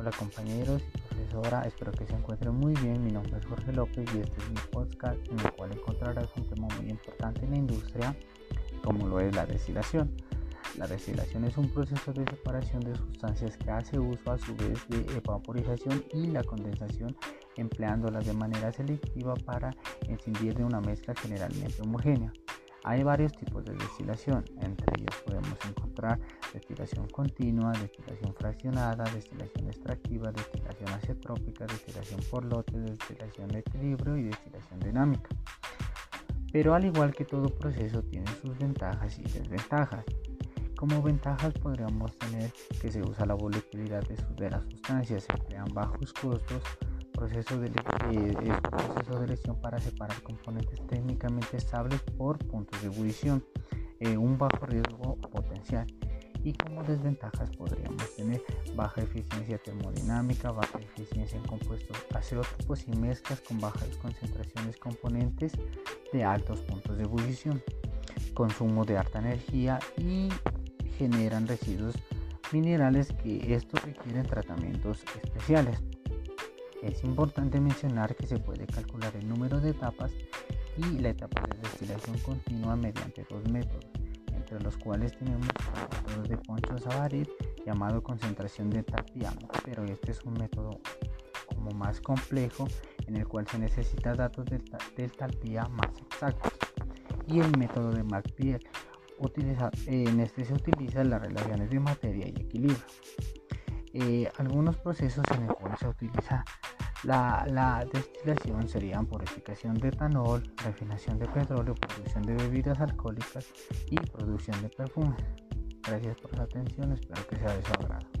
Hola compañeros y profesora, espero que se encuentren muy bien. Mi nombre es Jorge López y este es mi podcast en el cual encontrarás un tema muy importante en la industria como lo es la destilación. La destilación es un proceso de separación de sustancias que hace uso a su vez de evaporización y la condensación empleándolas de manera selectiva para escindir de una mezcla generalmente homogénea. Hay varios tipos de destilación, entre ellos podemos encontrar destilación continua, destilación fraccionada, destilación extractiva, destilación acetrópica, destilación por lotes, destilación de equilibrio y destilación dinámica. Pero al igual que todo proceso tiene sus ventajas y desventajas. Como ventajas podríamos tener que se usa la volatilidad de, las sustancias, se emplean bajos costos, proceso de, eh, de elección para separar componentes técnicamente estables por puntos de ebullición, eh, un bajo riesgo potencial. Y como desventajas podríamos tener baja eficiencia termodinámica, baja eficiencia en compuestos azeótropos y mezclas con bajas concentraciones componentes de altos puntos de ebullición, consumo de alta energía y generan residuos minerales que estos requieren tratamientos especiales. Es importante mencionar que se puede calcular el número de etapas y la etapa de destilación continua mediante dos métodos, entre los cuales tenemos el llamado concentración de tapia, pero este es un método como más complejo en el cual se necesita datos del, del más exactos y el método de McPierre en este se utilizan las relaciones de materia y equilibrio eh, algunos procesos en los cuales se utiliza la, destilación serían purificación de etanol, refinación de petróleo, producción de bebidas alcohólicas y producción de perfumes. Gracias por su atención, espero que sea de su agrado.